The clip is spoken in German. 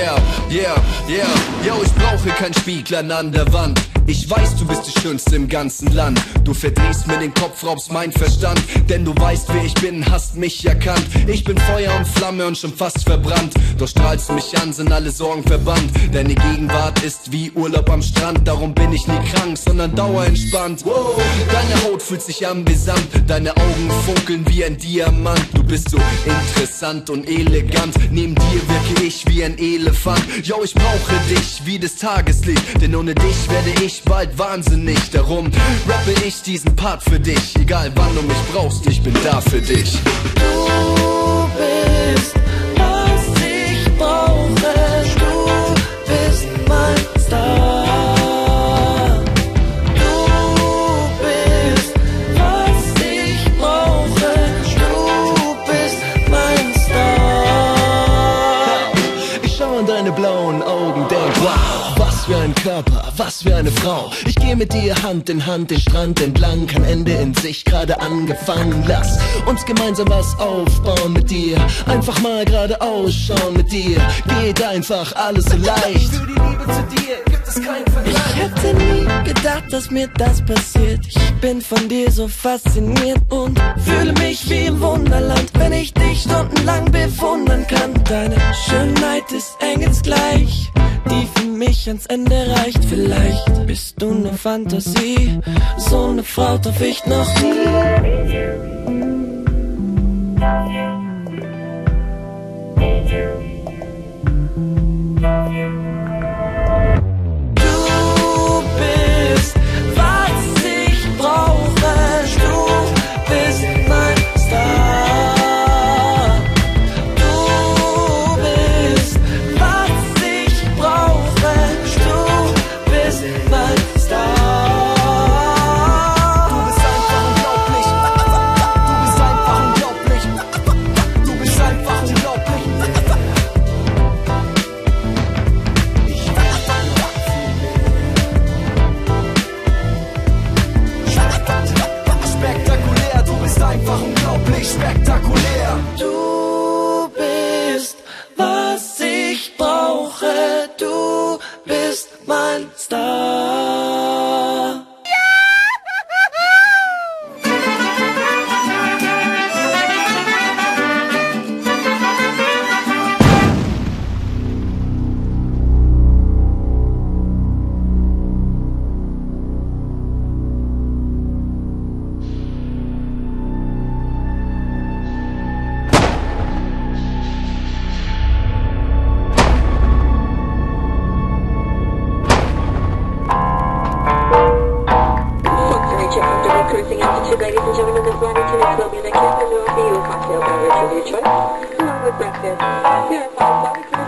Yeah, yeah, yeah. Yo, ich brauche kein Spiegel an der Wand. Ich weiß, du bist die Schönste im ganzen Land. Du verdrehst mir den Kopf, raubst mein Verstand. Denn du weißt, wer ich bin, hast mich erkannt. Ich bin Feuer und Flamme und schon fast verbrannt. Doch strahlst du mich an, sind alle Sorgen verbannt. Deine Gegenwart ist wie Urlaub am Strand. Darum bin ich nie krank, sondern dauerentspannt. Deine Haut fühlt sich amüsant. Deine Augen funkeln wie ein Diamant. Du bist so interessant und elegant. Neben dir wirke ich wie ein Elefant. Yo, ich brauche dich wie das Tageslicht. Denn ohne dich werde ich bald wahnsinnig. Darum rappe ich diesen Part für dich. Egal wann du mich brauchst, ich bin da für dich. Du bist, was ich brauche. Du bist mein Star. Du bist, was ich brauche. Du bist mein Star. Ich schau in deine blauen Augen, denk, wow, für ein Körper, was für eine Frau. Ich gehe mit dir Hand in Hand den Strand entlang, kein Ende in sich, gerade angefangen. Lass uns gemeinsam was aufbauen mit dir, einfach mal gerade ausschauen mit dir. Geht einfach alles so leicht. Für die Liebe zu dir gibt es keinen Vergleich. Ich hätte nie gedacht, dass mir das passiert. Ich bin von dir so fasziniert und fühle mich wie im Wunderland, wenn ich dich stundenlang bewundern kann. Deine Schönheit ist ans Ende reicht. Vielleicht bist du ne Fantasie, so ne Frau traf ich noch nie. ladies and gentlemen, this morning tonight's will be the Cafe Noir for you cocktail of your choice, along with breakfast. Here are five